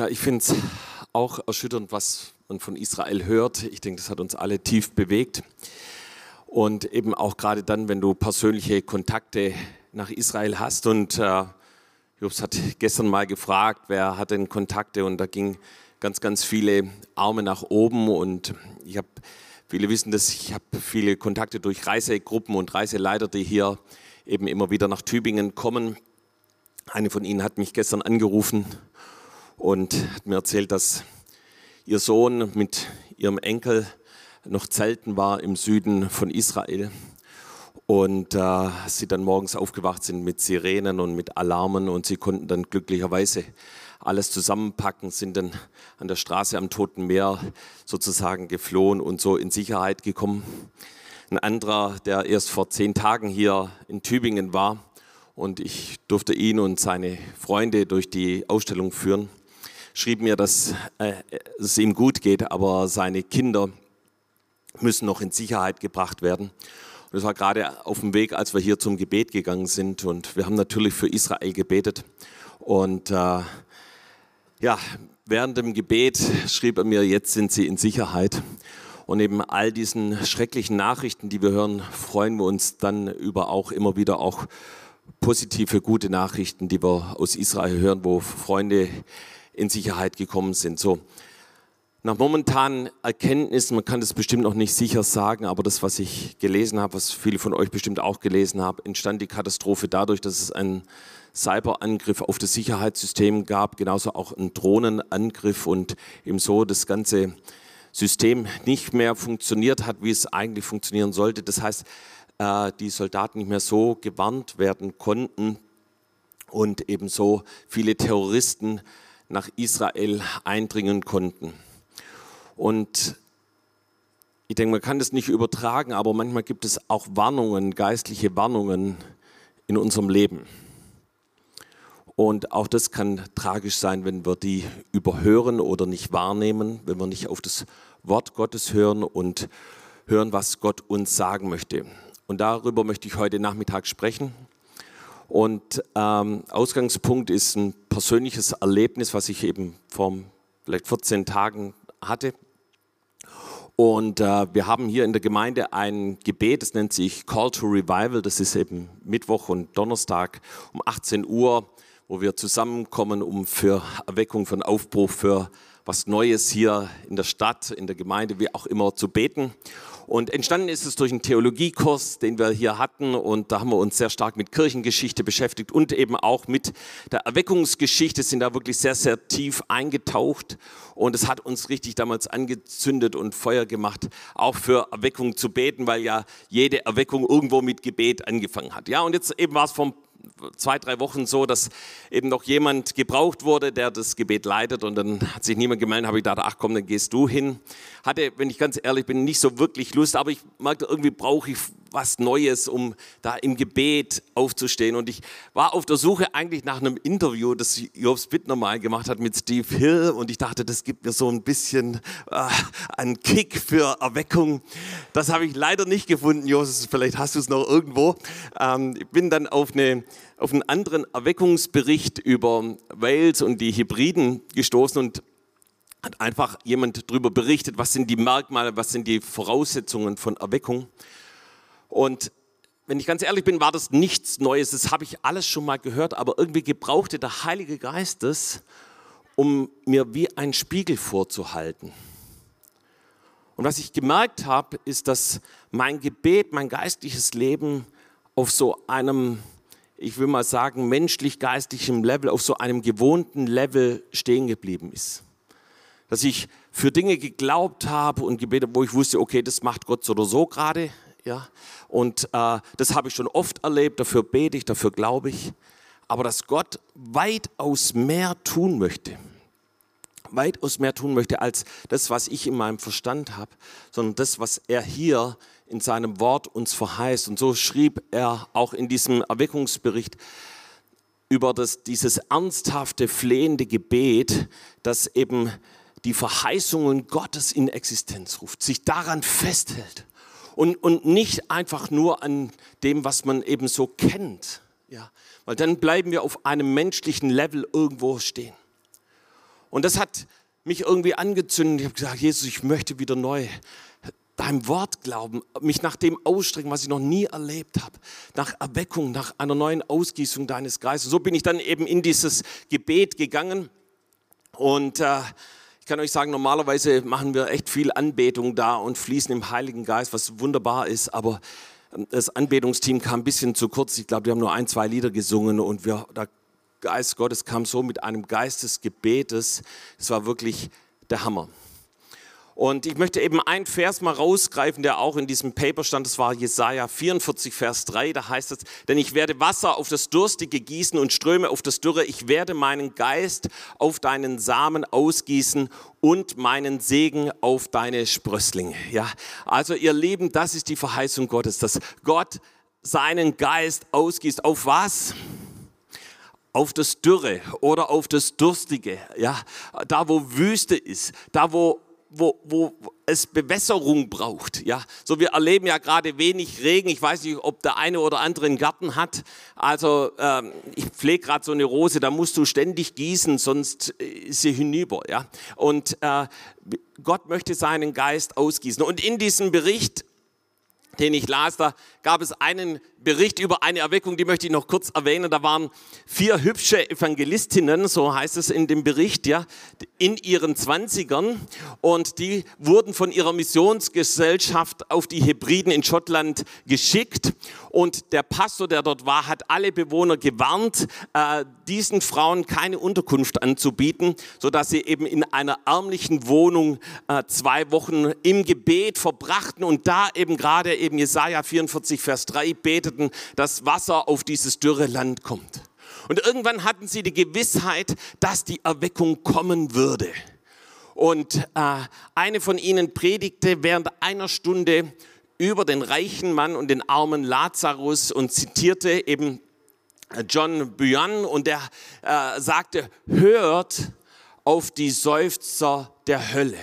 Ja, ich finde es auch erschütternd, was man von Israel hört. Ich denke, das hat uns alle tief bewegt. Und eben auch gerade dann, wenn du persönliche Kontakte nach Israel hast. Und äh, Jobs hat gestern mal gefragt, wer hat denn Kontakte? Und da ging ganz, ganz viele Arme nach oben. Und ich habe, viele wissen das, ich habe viele Kontakte durch Reisegruppen und Reiseleiter, die hier eben immer wieder nach Tübingen kommen. Eine von ihnen hat mich gestern angerufen und hat mir erzählt, dass ihr Sohn mit ihrem Enkel noch zelten war im Süden von Israel und äh, sie dann morgens aufgewacht sind mit Sirenen und mit Alarmen und sie konnten dann glücklicherweise alles zusammenpacken, sind dann an der Straße am Toten Meer sozusagen geflohen und so in Sicherheit gekommen. Ein anderer, der erst vor zehn Tagen hier in Tübingen war und ich durfte ihn und seine Freunde durch die Ausstellung führen schrieb mir, dass äh, es ihm gut geht, aber seine Kinder müssen noch in Sicherheit gebracht werden. Und das war gerade auf dem Weg, als wir hier zum Gebet gegangen sind. Und wir haben natürlich für Israel gebetet. Und äh, ja, während dem Gebet schrieb er mir, jetzt sind sie in Sicherheit. Und neben all diesen schrecklichen Nachrichten, die wir hören, freuen wir uns dann über auch immer wieder auch positive, gute Nachrichten, die wir aus Israel hören, wo Freunde in Sicherheit gekommen sind. So, nach momentanen Erkenntnissen, man kann das bestimmt noch nicht sicher sagen, aber das, was ich gelesen habe, was viele von euch bestimmt auch gelesen haben, entstand die Katastrophe dadurch, dass es einen Cyberangriff auf das Sicherheitssystem gab, genauso auch einen Drohnenangriff und eben so das ganze System nicht mehr funktioniert hat, wie es eigentlich funktionieren sollte. Das heißt, äh, die Soldaten nicht mehr so gewarnt werden konnten und ebenso viele Terroristen nach Israel eindringen konnten. Und ich denke, man kann das nicht übertragen, aber manchmal gibt es auch Warnungen, geistliche Warnungen in unserem Leben. Und auch das kann tragisch sein, wenn wir die überhören oder nicht wahrnehmen, wenn wir nicht auf das Wort Gottes hören und hören, was Gott uns sagen möchte. Und darüber möchte ich heute Nachmittag sprechen. Und ähm, Ausgangspunkt ist ein persönliches Erlebnis, was ich eben vor vielleicht 14 Tagen hatte. Und äh, wir haben hier in der Gemeinde ein Gebet, das nennt sich Call to Revival. Das ist eben Mittwoch und Donnerstag um 18 Uhr, wo wir zusammenkommen, um für Erweckung, für einen Aufbruch, für was Neues hier in der Stadt, in der Gemeinde, wie auch immer zu beten. Und entstanden ist es durch einen Theologiekurs, den wir hier hatten. Und da haben wir uns sehr stark mit Kirchengeschichte beschäftigt und eben auch mit der Erweckungsgeschichte, sind da wirklich sehr, sehr tief eingetaucht. Und es hat uns richtig damals angezündet und Feuer gemacht, auch für Erweckung zu beten, weil ja jede Erweckung irgendwo mit Gebet angefangen hat. Ja, und jetzt eben war es vom zwei, drei Wochen so, dass eben noch jemand gebraucht wurde, der das Gebet leitet und dann hat sich niemand gemeldet, habe ich gedacht, ach komm, dann gehst du hin. Hatte, wenn ich ganz ehrlich bin, nicht so wirklich Lust, aber ich merkte, irgendwie brauche ich was Neues, um da im Gebet aufzustehen. Und ich war auf der Suche eigentlich nach einem Interview, das Jobs Bittner mal gemacht hat mit Steve Hill. Und ich dachte, das gibt mir so ein bisschen äh, einen Kick für Erweckung. Das habe ich leider nicht gefunden, Josef. Vielleicht hast du es noch irgendwo. Ähm, ich bin dann auf, eine, auf einen anderen Erweckungsbericht über Wales und die Hybriden gestoßen und hat einfach jemand darüber berichtet, was sind die Merkmale, was sind die Voraussetzungen von Erweckung. Und wenn ich ganz ehrlich bin, war das nichts Neues. Das habe ich alles schon mal gehört, aber irgendwie gebrauchte der Heilige Geist es, um mir wie ein Spiegel vorzuhalten. Und was ich gemerkt habe, ist, dass mein Gebet, mein geistliches Leben auf so einem, ich will mal sagen, menschlich-geistlichem Level, auf so einem gewohnten Level stehen geblieben ist. Dass ich für Dinge geglaubt habe und gebetet, wo ich wusste, okay, das macht Gott so oder so gerade ja? Und äh, das habe ich schon oft erlebt, dafür bete ich, dafür glaube ich. Aber dass Gott weitaus mehr tun möchte, weitaus mehr tun möchte als das, was ich in meinem Verstand habe, sondern das, was er hier in seinem Wort uns verheißt. Und so schrieb er auch in diesem Erweckungsbericht über das, dieses ernsthafte, flehende Gebet, das eben die Verheißungen Gottes in Existenz ruft, sich daran festhält und, und nicht einfach nur an dem, was man eben so kennt. Ja, weil dann bleiben wir auf einem menschlichen Level irgendwo stehen. Und das hat mich irgendwie angezündet. Ich habe gesagt, Jesus, ich möchte wieder neu deinem Wort glauben, mich nach dem ausstrecken, was ich noch nie erlebt habe, nach Erweckung, nach einer neuen Ausgießung deines Geistes. So bin ich dann eben in dieses Gebet gegangen und äh, kann euch sagen, normalerweise machen wir echt viel Anbetung da und fließen im Heiligen Geist, was wunderbar ist, aber ähm, das Anbetungsteam kam ein bisschen zu kurz. Ich glaube, die haben nur ein, zwei Lieder gesungen und wir, der Geist Gottes kam so mit einem Geist des Gebetes. Es war wirklich der Hammer. Und ich möchte eben einen Vers mal rausgreifen, der auch in diesem Paper stand. Das war Jesaja 44, Vers 3. Da heißt es, denn ich werde Wasser auf das Durstige gießen und Ströme auf das Dürre. Ich werde meinen Geist auf deinen Samen ausgießen und meinen Segen auf deine Sprösslinge. Ja, also ihr Lieben, das ist die Verheißung Gottes, dass Gott seinen Geist ausgießt. Auf was? auf das Dürre oder auf das Durstige, ja, da wo Wüste ist, da wo wo, wo es Bewässerung braucht. Ja, so wir erleben ja gerade wenig Regen. Ich weiß nicht, ob der eine oder andere einen Garten hat. Also ähm, ich pflege gerade so eine Rose, da musst du ständig gießen, sonst ist sie hinüber. Ja, und äh, Gott möchte seinen Geist ausgießen. Und in diesem Bericht den ich las, da gab es einen Bericht über eine Erweckung, die möchte ich noch kurz erwähnen. Da waren vier hübsche Evangelistinnen, so heißt es in dem Bericht, ja, in ihren Zwanzigern. Und die wurden von ihrer Missionsgesellschaft auf die Hebriden in Schottland geschickt. Und der Pastor, der dort war, hat alle Bewohner gewarnt, äh, diesen Frauen keine Unterkunft anzubieten, sodass sie eben in einer ärmlichen Wohnung äh, zwei Wochen im Gebet verbrachten. Und da eben gerade eben Jesaja 44, Vers 3 beteten, dass Wasser auf dieses dürre Land kommt. Und irgendwann hatten sie die Gewissheit, dass die Erweckung kommen würde. Und äh, eine von ihnen predigte während einer Stunde über den reichen Mann und den armen Lazarus und zitierte eben John Bunyan und der äh, sagte, hört auf die Seufzer der Hölle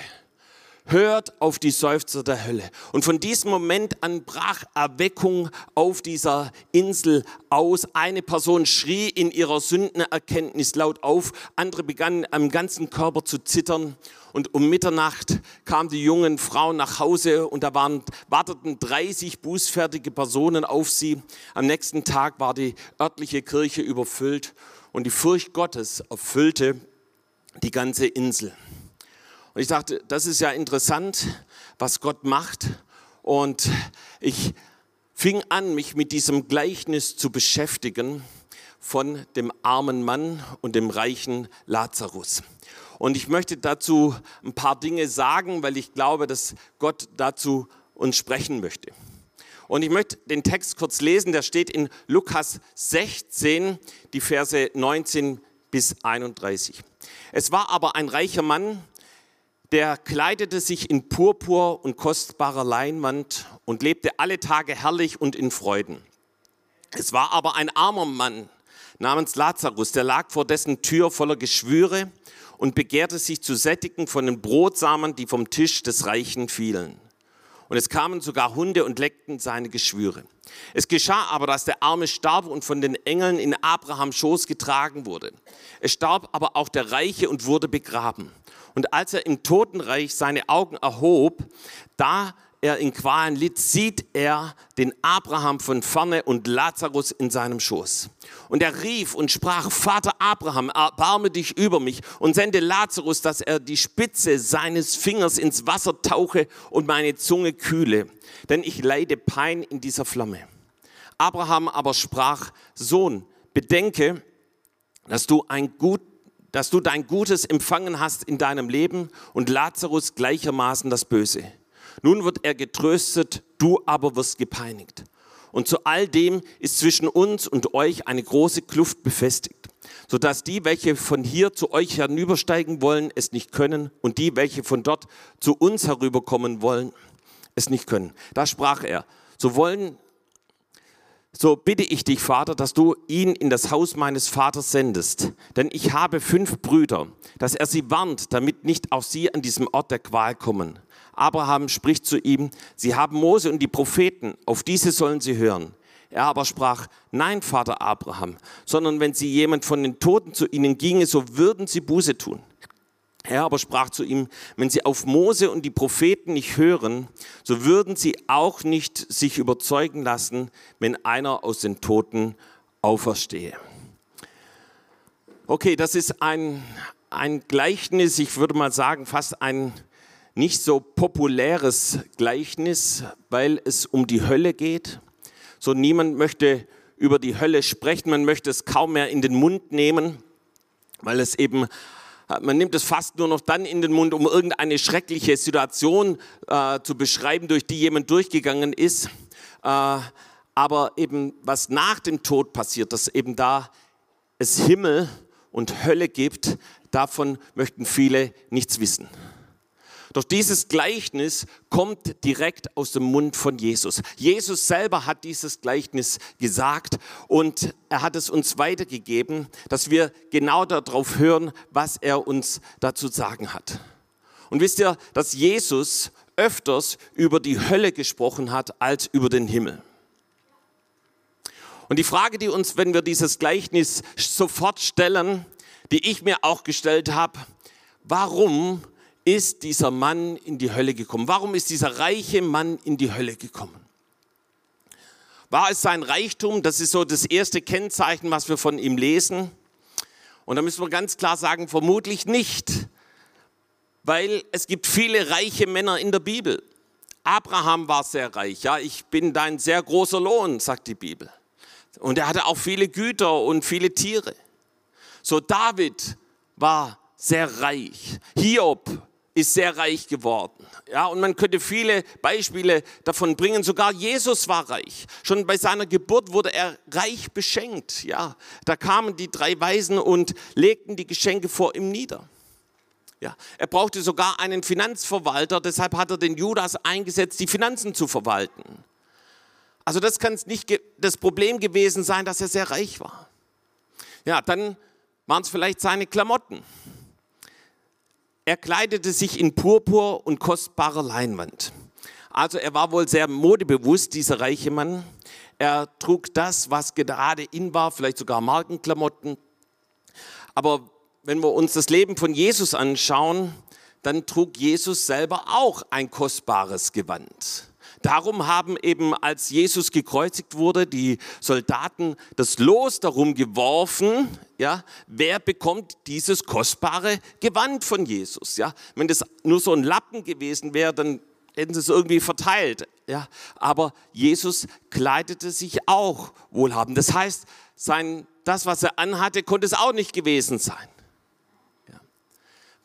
hört auf die Seufzer der Hölle. Und von diesem Moment an brach Erweckung auf dieser Insel aus. Eine Person schrie in ihrer Sündenerkenntnis laut auf, andere begannen am ganzen Körper zu zittern. Und um Mitternacht kamen die jungen Frauen nach Hause und da waren, warteten 30 bußfertige Personen auf sie. Am nächsten Tag war die örtliche Kirche überfüllt und die Furcht Gottes erfüllte die ganze Insel. Und ich dachte, das ist ja interessant, was Gott macht. Und ich fing an, mich mit diesem Gleichnis zu beschäftigen von dem armen Mann und dem reichen Lazarus. Und ich möchte dazu ein paar Dinge sagen, weil ich glaube, dass Gott dazu uns sprechen möchte. Und ich möchte den Text kurz lesen, der steht in Lukas 16, die Verse 19 bis 31. Es war aber ein reicher Mann, der kleidete sich in Purpur und kostbarer Leinwand und lebte alle Tage herrlich und in Freuden. Es war aber ein armer Mann namens Lazarus, der lag vor dessen Tür voller Geschwüre und begehrte sich zu sättigen von den Brotsamen, die vom Tisch des Reichen fielen. Und es kamen sogar Hunde und leckten seine Geschwüre. Es geschah aber, dass der Arme starb und von den Engeln in Abrahams Schoß getragen wurde. Es starb aber auch der Reiche und wurde begraben. Und als er im Totenreich seine Augen erhob, da er in Qualen litt, sieht er den Abraham von ferne und Lazarus in seinem Schoß. Und er rief und sprach, Vater Abraham, erbarme dich über mich und sende Lazarus, dass er die Spitze seines Fingers ins Wasser tauche und meine Zunge kühle, denn ich leide Pein in dieser Flamme. Abraham aber sprach, Sohn, bedenke, dass du ein gut dass du dein Gutes empfangen hast in deinem Leben und Lazarus gleichermaßen das Böse. Nun wird er getröstet, du aber wirst gepeinigt. Und zu all dem ist zwischen uns und euch eine große Kluft befestigt, sodass die, welche von hier zu euch herübersteigen wollen, es nicht können und die, welche von dort zu uns herüberkommen wollen, es nicht können. Da sprach er, so wollen so bitte ich dich, Vater, dass du ihn in das Haus meines Vaters sendest. Denn ich habe fünf Brüder, dass er sie warnt, damit nicht auch sie an diesem Ort der Qual kommen. Abraham spricht zu ihm, sie haben Mose und die Propheten, auf diese sollen sie hören. Er aber sprach, nein, Vater Abraham, sondern wenn sie jemand von den Toten zu ihnen ginge, so würden sie Buße tun. Er aber sprach zu ihm, wenn sie auf Mose und die Propheten nicht hören, so würden sie auch nicht sich überzeugen lassen, wenn einer aus den Toten auferstehe. Okay, das ist ein, ein Gleichnis, ich würde mal sagen, fast ein nicht so populäres Gleichnis, weil es um die Hölle geht. So niemand möchte über die Hölle sprechen, man möchte es kaum mehr in den Mund nehmen, weil es eben man nimmt es fast nur noch dann in den Mund, um irgendeine schreckliche Situation äh, zu beschreiben, durch die jemand durchgegangen ist. Äh, aber eben was nach dem Tod passiert, dass eben da es Himmel und Hölle gibt, davon möchten viele nichts wissen. Doch dieses Gleichnis kommt direkt aus dem Mund von Jesus. Jesus selber hat dieses Gleichnis gesagt und er hat es uns weitergegeben, dass wir genau darauf hören, was er uns dazu sagen hat. Und wisst ihr, dass Jesus öfters über die Hölle gesprochen hat als über den Himmel. Und die Frage, die uns, wenn wir dieses Gleichnis sofort stellen, die ich mir auch gestellt habe, warum ist dieser Mann in die Hölle gekommen? Warum ist dieser reiche Mann in die Hölle gekommen? War es sein Reichtum? Das ist so das erste Kennzeichen, was wir von ihm lesen. Und da müssen wir ganz klar sagen, vermutlich nicht, weil es gibt viele reiche Männer in der Bibel. Abraham war sehr reich. Ja, ich bin dein sehr großer Lohn, sagt die Bibel. Und er hatte auch viele Güter und viele Tiere. So David war sehr reich. Hiob ist sehr reich geworden. Ja, und man könnte viele Beispiele davon bringen. Sogar Jesus war reich. Schon bei seiner Geburt wurde er reich beschenkt. Ja, da kamen die drei Weisen und legten die Geschenke vor ihm nieder. Ja, er brauchte sogar einen Finanzverwalter, deshalb hat er den Judas eingesetzt, die Finanzen zu verwalten. Also das kann nicht das Problem gewesen sein, dass er sehr reich war. Ja, dann waren es vielleicht seine Klamotten. Er kleidete sich in Purpur und kostbarer Leinwand. Also er war wohl sehr modebewusst, dieser reiche Mann. Er trug das, was gerade in war, vielleicht sogar Markenklamotten. Aber wenn wir uns das Leben von Jesus anschauen, dann trug Jesus selber auch ein kostbares Gewand. Darum haben eben, als Jesus gekreuzigt wurde, die Soldaten das Los darum geworfen, ja, wer bekommt dieses kostbare Gewand von Jesus. Ja? Wenn das nur so ein Lappen gewesen wäre, dann hätten sie es irgendwie verteilt. Ja? Aber Jesus kleidete sich auch wohlhabend. Das heißt, sein, das, was er anhatte, konnte es auch nicht gewesen sein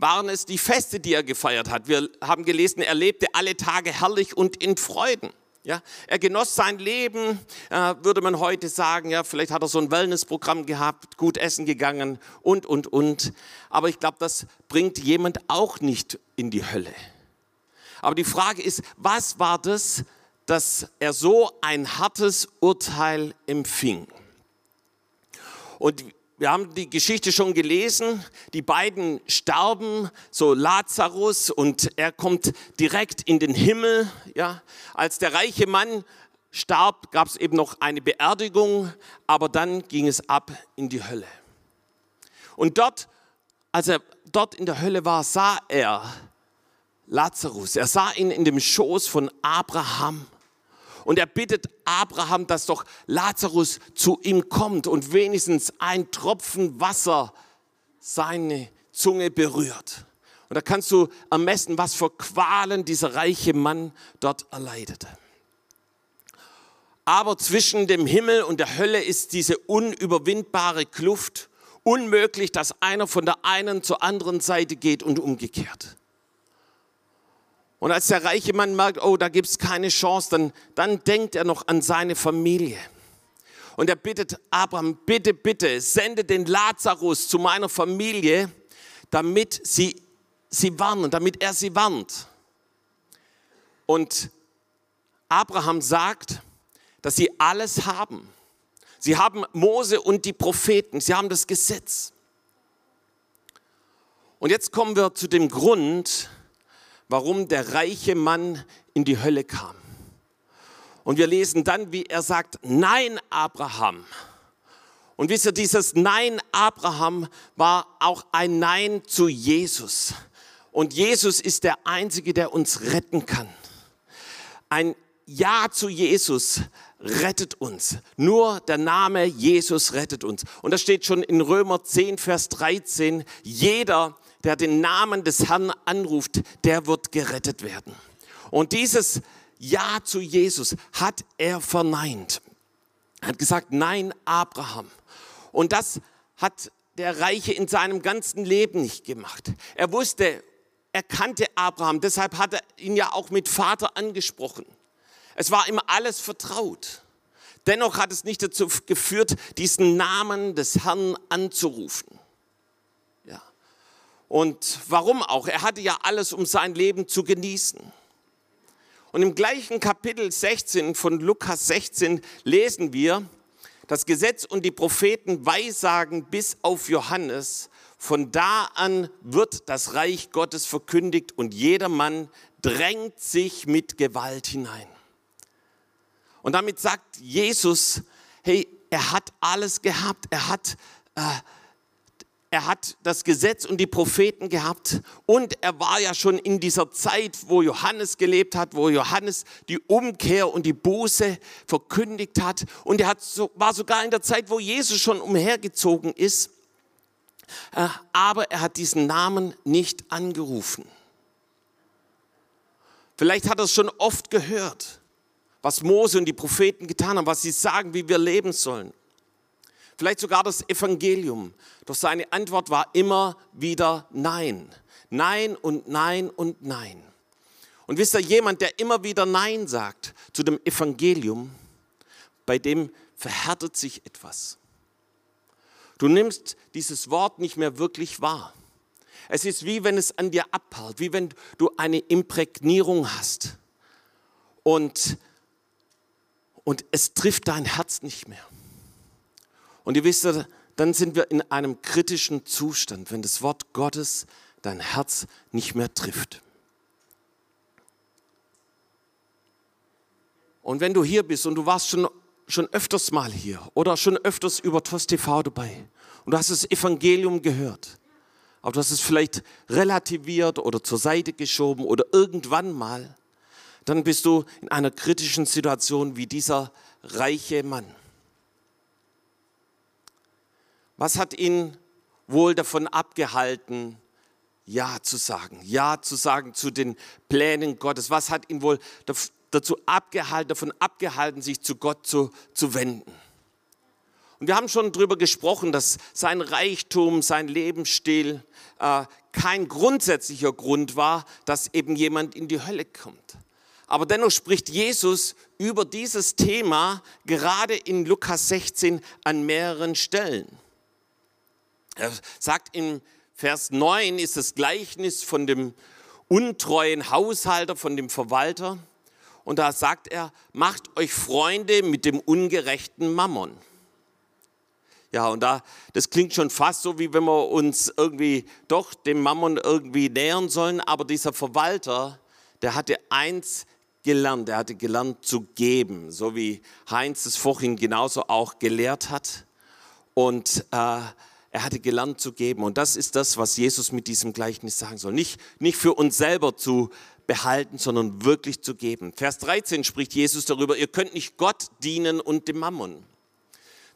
waren es die Feste, die er gefeiert hat. Wir haben gelesen, er lebte alle Tage herrlich und in Freuden. Ja, er genoss sein Leben, äh, würde man heute sagen. Ja, vielleicht hat er so ein Wellnessprogramm gehabt, gut essen gegangen und, und, und. Aber ich glaube, das bringt jemand auch nicht in die Hölle. Aber die Frage ist, was war das, dass er so ein hartes Urteil empfing? Und wir haben die Geschichte schon gelesen. Die beiden sterben, so Lazarus, und er kommt direkt in den Himmel. Ja, als der reiche Mann starb, gab es eben noch eine Beerdigung, aber dann ging es ab in die Hölle. Und dort, als er dort in der Hölle war, sah er Lazarus. Er sah ihn in dem Schoß von Abraham und er bittet Abraham, dass doch Lazarus zu ihm kommt und wenigstens ein Tropfen Wasser seine Zunge berührt. Und da kannst du ermessen, was für Qualen dieser reiche Mann dort erleidete. Aber zwischen dem Himmel und der Hölle ist diese unüberwindbare Kluft. Unmöglich, dass einer von der einen zur anderen Seite geht und umgekehrt. Und als der reiche Mann merkt, oh, da gibt es keine Chance, dann, dann denkt er noch an seine Familie. Und er bittet Abraham, bitte, bitte, sende den Lazarus zu meiner Familie, damit sie sie warnen, damit er sie warnt. Und Abraham sagt, dass sie alles haben. Sie haben Mose und die Propheten, sie haben das Gesetz. Und jetzt kommen wir zu dem Grund, warum der reiche Mann in die Hölle kam. Und wir lesen dann, wie er sagt, nein, Abraham. Und wisst ihr, dieses Nein, Abraham war auch ein Nein zu Jesus. Und Jesus ist der Einzige, der uns retten kann. Ein Ja zu Jesus rettet uns. Nur der Name Jesus rettet uns. Und das steht schon in Römer 10, Vers 13. Jeder, der den Namen des Herrn anruft, der wird gerettet werden. Und dieses Ja zu Jesus hat er verneint. Er hat gesagt, nein, Abraham. Und das hat der Reiche in seinem ganzen Leben nicht gemacht. Er wusste, er kannte Abraham, deshalb hat er ihn ja auch mit Vater angesprochen. Es war ihm alles vertraut. Dennoch hat es nicht dazu geführt, diesen Namen des Herrn anzurufen. Und warum auch? Er hatte ja alles, um sein Leben zu genießen. Und im gleichen Kapitel 16 von Lukas 16 lesen wir, das Gesetz und die Propheten weissagen bis auf Johannes. Von da an wird das Reich Gottes verkündigt und jedermann drängt sich mit Gewalt hinein. Und damit sagt Jesus, hey, er hat alles gehabt. Er hat, äh, er hat das Gesetz und die Propheten gehabt. Und er war ja schon in dieser Zeit, wo Johannes gelebt hat, wo Johannes die Umkehr und die Buße verkündigt hat. Und er hat war sogar in der Zeit, wo Jesus schon umhergezogen ist. Äh, aber er hat diesen Namen nicht angerufen. Vielleicht hat er es schon oft gehört was Mose und die Propheten getan haben, was sie sagen, wie wir leben sollen. Vielleicht sogar das Evangelium. Doch seine Antwort war immer wieder Nein. Nein und Nein und Nein. Und wisst ihr, jemand, der immer wieder Nein sagt zu dem Evangelium, bei dem verhärtet sich etwas. Du nimmst dieses Wort nicht mehr wirklich wahr. Es ist wie wenn es an dir abperlt, wie wenn du eine Imprägnierung hast. Und und es trifft dein Herz nicht mehr. Und ihr wisst, dann sind wir in einem kritischen Zustand, wenn das Wort Gottes dein Herz nicht mehr trifft. Und wenn du hier bist und du warst schon, schon öfters mal hier oder schon öfters über TOS TV dabei und du hast das Evangelium gehört, aber du hast es vielleicht relativiert oder zur Seite geschoben oder irgendwann mal, dann bist du in einer kritischen Situation wie dieser reiche Mann. Was hat ihn wohl davon abgehalten, Ja zu sagen, Ja zu sagen zu den Plänen Gottes? Was hat ihn wohl dazu abgehalten, davon abgehalten, sich zu Gott zu, zu wenden? Und wir haben schon darüber gesprochen, dass sein Reichtum, sein Lebensstil äh, kein grundsätzlicher Grund war, dass eben jemand in die Hölle kommt. Aber dennoch spricht Jesus über dieses Thema gerade in Lukas 16 an mehreren Stellen. Er sagt in Vers 9 ist das Gleichnis von dem untreuen Haushalter, von dem Verwalter. Und da sagt er, macht euch Freunde mit dem ungerechten Mammon. Ja, und da, das klingt schon fast so, wie wenn wir uns irgendwie doch dem Mammon irgendwie nähern sollen. Aber dieser Verwalter, der hatte eins gelernt. Er hatte gelernt zu geben, so wie Heinz es vorhin genauso auch gelehrt hat. Und äh, er hatte gelernt zu geben. Und das ist das, was Jesus mit diesem Gleichnis sagen soll. Nicht, nicht für uns selber zu behalten, sondern wirklich zu geben. Vers 13 spricht Jesus darüber, ihr könnt nicht Gott dienen und dem Mammon.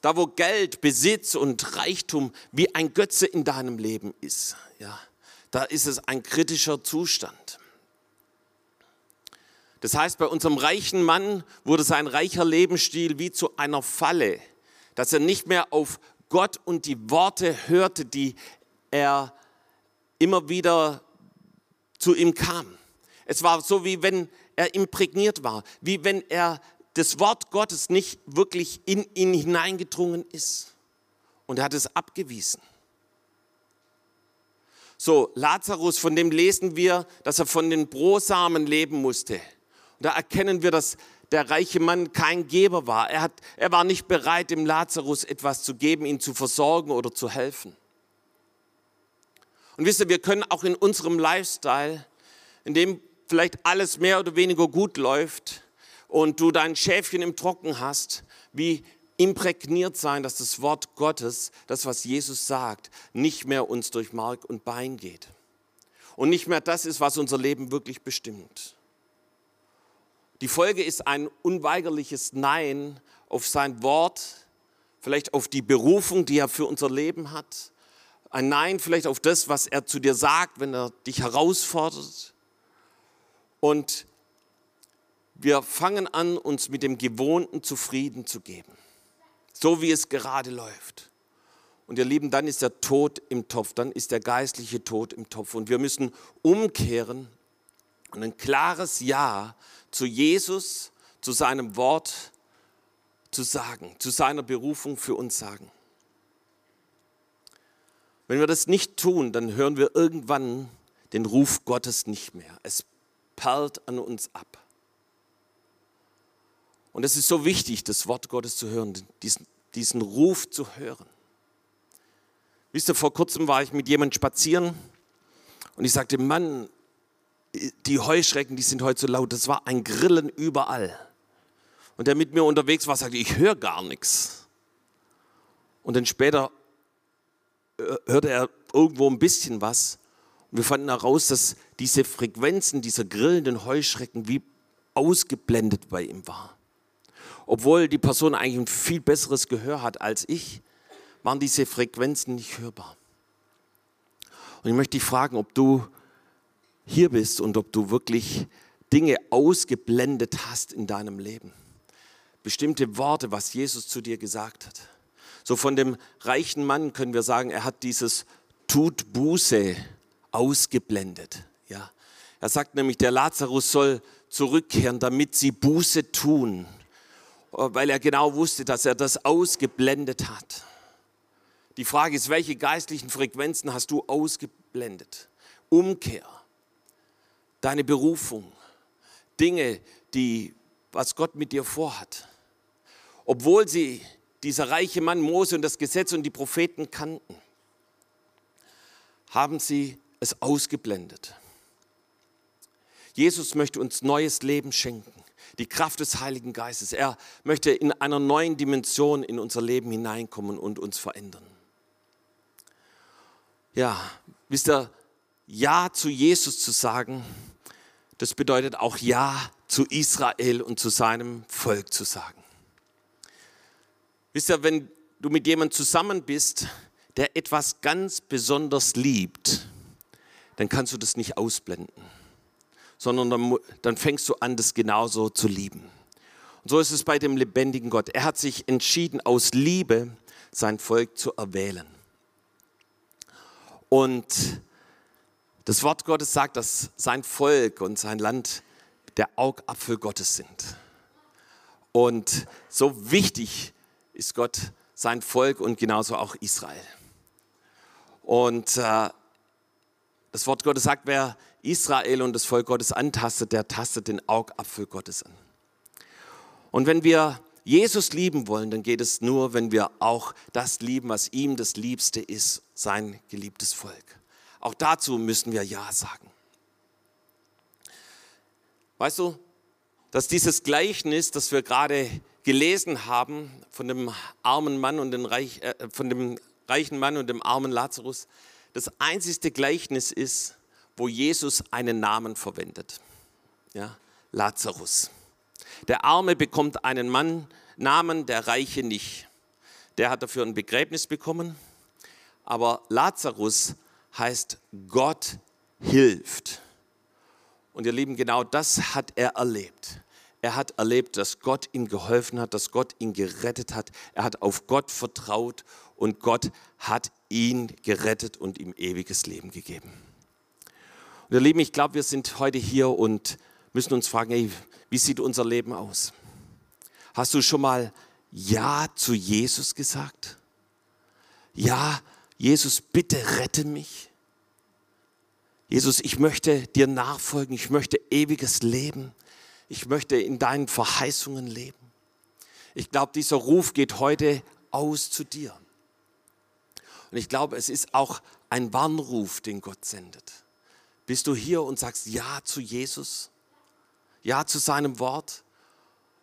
Da wo Geld, Besitz und Reichtum wie ein Götze in deinem Leben ist, ja, da ist es ein kritischer Zustand. Das heißt, bei unserem reichen Mann wurde sein reicher Lebensstil wie zu einer Falle, dass er nicht mehr auf Gott und die Worte hörte, die er immer wieder zu ihm kam. Es war so, wie wenn er imprägniert war, wie wenn er das Wort Gottes nicht wirklich in ihn hineingedrungen ist. Und er hat es abgewiesen. So, Lazarus, von dem lesen wir, dass er von den Brosamen leben musste. Da erkennen wir, dass der reiche Mann kein Geber war. Er, hat, er war nicht bereit, dem Lazarus etwas zu geben, ihn zu versorgen oder zu helfen. Und wisst ihr, wir können auch in unserem Lifestyle, in dem vielleicht alles mehr oder weniger gut läuft und du dein Schäfchen im Trocken hast, wie imprägniert sein, dass das Wort Gottes, das was Jesus sagt, nicht mehr uns durch Mark und Bein geht. und nicht mehr das ist, was unser Leben wirklich bestimmt. Die Folge ist ein unweigerliches Nein auf sein Wort, vielleicht auf die Berufung, die er für unser Leben hat. Ein Nein vielleicht auf das, was er zu dir sagt, wenn er dich herausfordert. Und wir fangen an, uns mit dem Gewohnten zufrieden zu geben, so wie es gerade läuft. Und ihr Lieben, dann ist der Tod im Topf, dann ist der geistliche Tod im Topf. Und wir müssen umkehren und ein klares Ja zu Jesus, zu seinem Wort zu sagen, zu seiner Berufung für uns sagen. Wenn wir das nicht tun, dann hören wir irgendwann den Ruf Gottes nicht mehr. Es perlt an uns ab. Und es ist so wichtig, das Wort Gottes zu hören, diesen, diesen Ruf zu hören. Wisst ihr, vor kurzem war ich mit jemandem spazieren und ich sagte, Mann, die Heuschrecken, die sind heute so laut. Das war ein Grillen überall. Und der mit mir unterwegs war, sagte, ich höre gar nichts. Und dann später äh, hörte er irgendwo ein bisschen was. Und wir fanden heraus, dass diese Frequenzen dieser grillenden Heuschrecken wie ausgeblendet bei ihm war. Obwohl die Person eigentlich ein viel besseres Gehör hat als ich, waren diese Frequenzen nicht hörbar. Und ich möchte dich fragen, ob du hier bist und ob du wirklich Dinge ausgeblendet hast in deinem Leben. Bestimmte Worte, was Jesus zu dir gesagt hat. So von dem reichen Mann können wir sagen, er hat dieses Tut Buße ausgeblendet. Ja. Er sagt nämlich, der Lazarus soll zurückkehren, damit sie Buße tun, weil er genau wusste, dass er das ausgeblendet hat. Die Frage ist, welche geistlichen Frequenzen hast du ausgeblendet? Umkehr deine Berufung, Dinge, die, was Gott mit dir vorhat. Obwohl sie, dieser reiche Mann Mose und das Gesetz und die Propheten kannten, haben sie es ausgeblendet. Jesus möchte uns neues Leben schenken, die Kraft des Heiligen Geistes. Er möchte in einer neuen Dimension in unser Leben hineinkommen und uns verändern. Ja, wisst ihr, Ja zu Jesus zu sagen, das bedeutet auch Ja zu Israel und zu seinem Volk zu sagen. Wisst ihr, wenn du mit jemandem zusammen bist, der etwas ganz besonders liebt, dann kannst du das nicht ausblenden, sondern dann, dann fängst du an, das genauso zu lieben. Und so ist es bei dem lebendigen Gott. Er hat sich entschieden, aus Liebe sein Volk zu erwählen. Und das Wort Gottes sagt, dass sein Volk und sein Land der Augapfel Gottes sind. Und so wichtig ist Gott sein Volk und genauso auch Israel. Und äh, das Wort Gottes sagt, wer Israel und das Volk Gottes antastet, der tastet den Augapfel Gottes an. Und wenn wir Jesus lieben wollen, dann geht es nur, wenn wir auch das lieben, was ihm das Liebste ist, sein geliebtes Volk. Auch dazu müssen wir Ja sagen. Weißt du, dass dieses Gleichnis, das wir gerade gelesen haben von dem armen Mann und dem, Reich, äh, von dem reichen Mann und dem armen Lazarus, das einzigste Gleichnis ist, wo Jesus einen Namen verwendet. Ja, Lazarus. Der Arme bekommt einen Mann, Namen, der Reiche nicht. Der hat dafür ein Begräbnis bekommen. Aber Lazarus heißt Gott hilft. Und ihr Lieben, genau das hat er erlebt. Er hat erlebt, dass Gott ihm geholfen hat, dass Gott ihn gerettet hat. Er hat auf Gott vertraut und Gott hat ihn gerettet und ihm ewiges Leben gegeben. Und ihr Lieben, ich glaube, wir sind heute hier und müssen uns fragen, ey, wie sieht unser Leben aus? Hast du schon mal Ja zu Jesus gesagt? Ja, Jesus, bitte rette mich. Jesus, ich möchte dir nachfolgen, ich möchte ewiges Leben, ich möchte in deinen Verheißungen leben. Ich glaube, dieser Ruf geht heute aus zu dir. Und ich glaube, es ist auch ein Warnruf, den Gott sendet. Bist du hier und sagst Ja zu Jesus? Ja zu seinem Wort?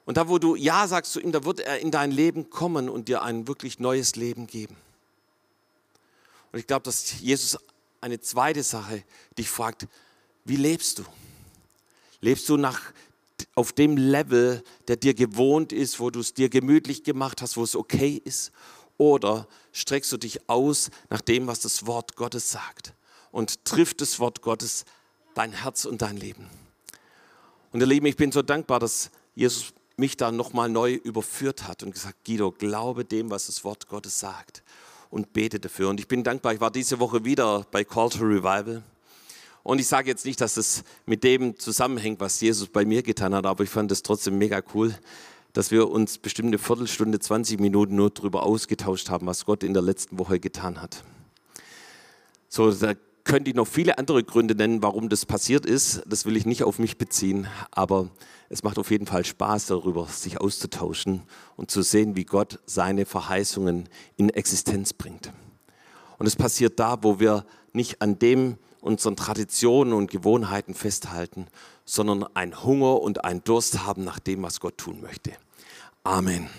Und da, wo du Ja sagst zu ihm, da wird er in dein Leben kommen und dir ein wirklich neues Leben geben. Und ich glaube, dass Jesus eine zweite Sache, die fragt, wie lebst du? Lebst du nach, auf dem Level, der dir gewohnt ist, wo du es dir gemütlich gemacht hast, wo es okay ist? Oder streckst du dich aus nach dem, was das Wort Gottes sagt? Und trifft das Wort Gottes dein Herz und dein Leben? Und ihr Lieben, ich bin so dankbar, dass Jesus mich da nochmal neu überführt hat und gesagt, Guido, glaube dem, was das Wort Gottes sagt und bete dafür. Und ich bin dankbar, ich war diese Woche wieder bei Call to Revival. Und ich sage jetzt nicht, dass es mit dem zusammenhängt, was Jesus bei mir getan hat, aber ich fand es trotzdem mega cool, dass wir uns bestimmt eine Viertelstunde, 20 Minuten nur darüber ausgetauscht haben, was Gott in der letzten Woche getan hat. So, da könnte ich noch viele andere Gründe nennen, warum das passiert ist. Das will ich nicht auf mich beziehen, aber es macht auf jeden Fall Spaß darüber, sich auszutauschen und zu sehen, wie Gott seine Verheißungen in Existenz bringt. Und es passiert da, wo wir nicht an dem unseren Traditionen und Gewohnheiten festhalten, sondern ein Hunger und ein Durst haben nach dem, was Gott tun möchte. Amen.